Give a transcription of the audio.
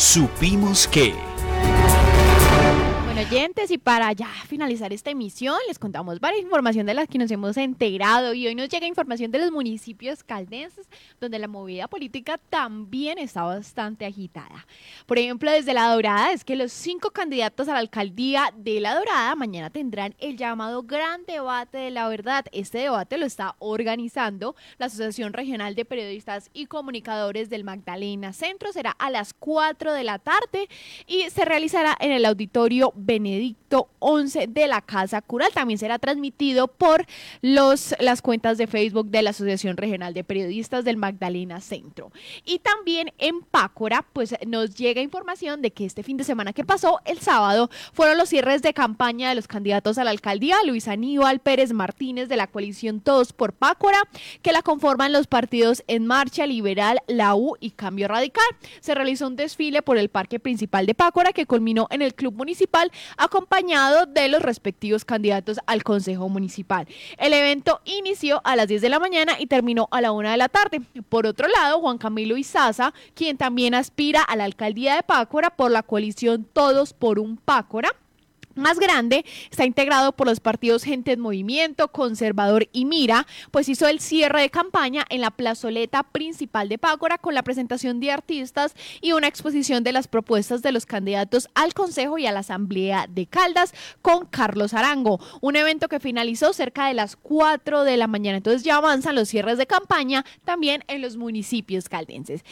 Supimos que oyentes y para ya finalizar esta emisión les contamos varias información de las que nos hemos enterado y hoy nos llega información de los municipios caldenses donde la movida política también está bastante agitada. Por ejemplo, desde La Dorada es que los cinco candidatos a la alcaldía de La Dorada mañana tendrán el llamado Gran Debate de la Verdad. Este debate lo está organizando la Asociación Regional de Periodistas y Comunicadores del Magdalena Centro. Será a las 4 de la tarde y se realizará en el auditorio Benedicto 11 de la Casa Cural. También será transmitido por los, las cuentas de Facebook de la Asociación Regional de Periodistas del Magdalena Centro. Y también en Pácora, pues nos llega información de que este fin de semana que pasó, el sábado, fueron los cierres de campaña de los candidatos a la alcaldía, Luis Aníbal Pérez Martínez de la coalición Todos por Pácora, que la conforman los partidos En Marcha, Liberal, La U y Cambio Radical. Se realizó un desfile por el parque principal de Pácora que culminó en el Club Municipal acompañado de los respectivos candidatos al Consejo Municipal. El evento inició a las 10 de la mañana y terminó a la 1 de la tarde. Por otro lado, Juan Camilo Izaza, quien también aspira a la alcaldía de Pácora por la coalición Todos por un Pácora, más grande, está integrado por los partidos Gente en Movimiento, Conservador y Mira, pues hizo el cierre de campaña en la plazoleta principal de Pácora con la presentación de artistas y una exposición de las propuestas de los candidatos al Consejo y a la Asamblea de Caldas con Carlos Arango, un evento que finalizó cerca de las 4 de la mañana. Entonces ya avanzan los cierres de campaña también en los municipios caldenses.